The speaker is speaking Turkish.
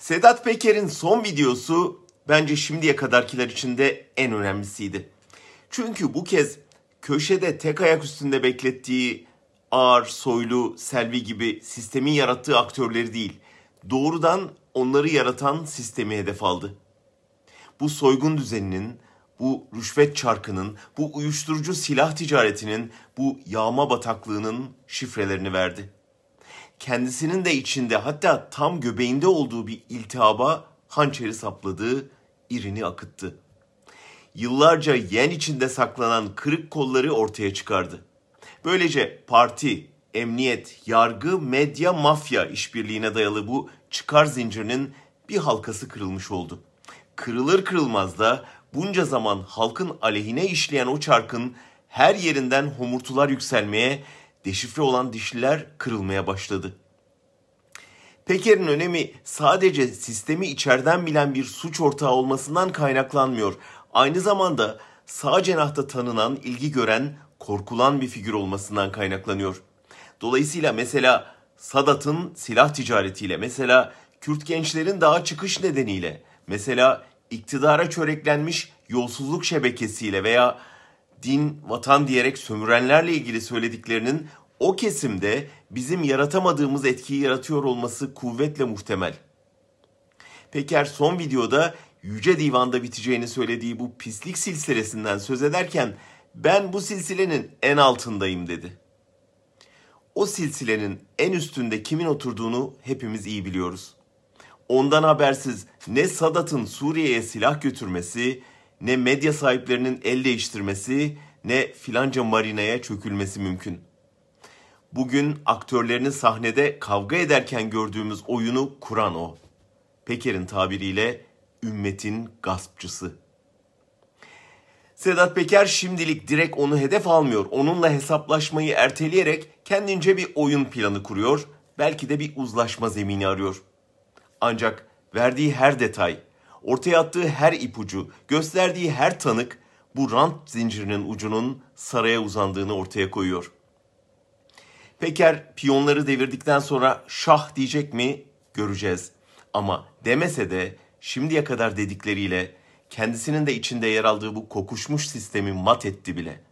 Sedat Peker'in son videosu bence şimdiye kadarkiler içinde en önemlisiydi. Çünkü bu kez köşede tek ayak üstünde beklettiği Ağar, Soylu, Selvi gibi sistemin yarattığı aktörleri değil, doğrudan onları yaratan sistemi hedef aldı. Bu soygun düzeninin, bu rüşvet çarkının, bu uyuşturucu silah ticaretinin, bu yağma bataklığının şifrelerini verdi. Kendisinin de içinde hatta tam göbeğinde olduğu bir iltihaba hançeri sapladığı irini akıttı. Yıllarca yen içinde saklanan kırık kolları ortaya çıkardı. Böylece parti, emniyet, yargı, medya, mafya işbirliğine dayalı bu çıkar zincirinin bir halkası kırılmış oldu. Kırılır kırılmaz da bunca zaman halkın aleyhine işleyen o çarkın her yerinden homurtular yükselmeye, deşifre olan dişliler kırılmaya başladı. Peker'in önemi sadece sistemi içeriden bilen bir suç ortağı olmasından kaynaklanmıyor. Aynı zamanda sağ cenahta tanınan, ilgi gören, korkulan bir figür olmasından kaynaklanıyor. Dolayısıyla mesela Sadat'ın silah ticaretiyle, mesela Kürt gençlerin daha çıkış nedeniyle, mesela iktidara çöreklenmiş yolsuzluk şebekesiyle veya din, vatan diyerek sömürenlerle ilgili söylediklerinin o kesimde bizim yaratamadığımız etkiyi yaratıyor olması kuvvetle muhtemel. Peker son videoda Yüce Divan'da biteceğini söylediği bu pislik silsilesinden söz ederken ben bu silsilenin en altındayım dedi. O silsilenin en üstünde kimin oturduğunu hepimiz iyi biliyoruz. Ondan habersiz ne Sadat'ın Suriye'ye silah götürmesi, ne medya sahiplerinin el değiştirmesi, ne filanca marinaya çökülmesi mümkün. Bugün aktörlerini sahnede kavga ederken gördüğümüz oyunu kuran o. Peker'in tabiriyle ümmetin gaspçısı. Sedat Peker şimdilik direkt onu hedef almıyor. Onunla hesaplaşmayı erteleyerek kendince bir oyun planı kuruyor. Belki de bir uzlaşma zemini arıyor. Ancak verdiği her detay, ortaya attığı her ipucu, gösterdiği her tanık bu rant zincirinin ucunun saraya uzandığını ortaya koyuyor. Peker piyonları devirdikten sonra şah diyecek mi göreceğiz. Ama demese de şimdiye kadar dedikleriyle kendisinin de içinde yer aldığı bu kokuşmuş sistemi mat etti bile.''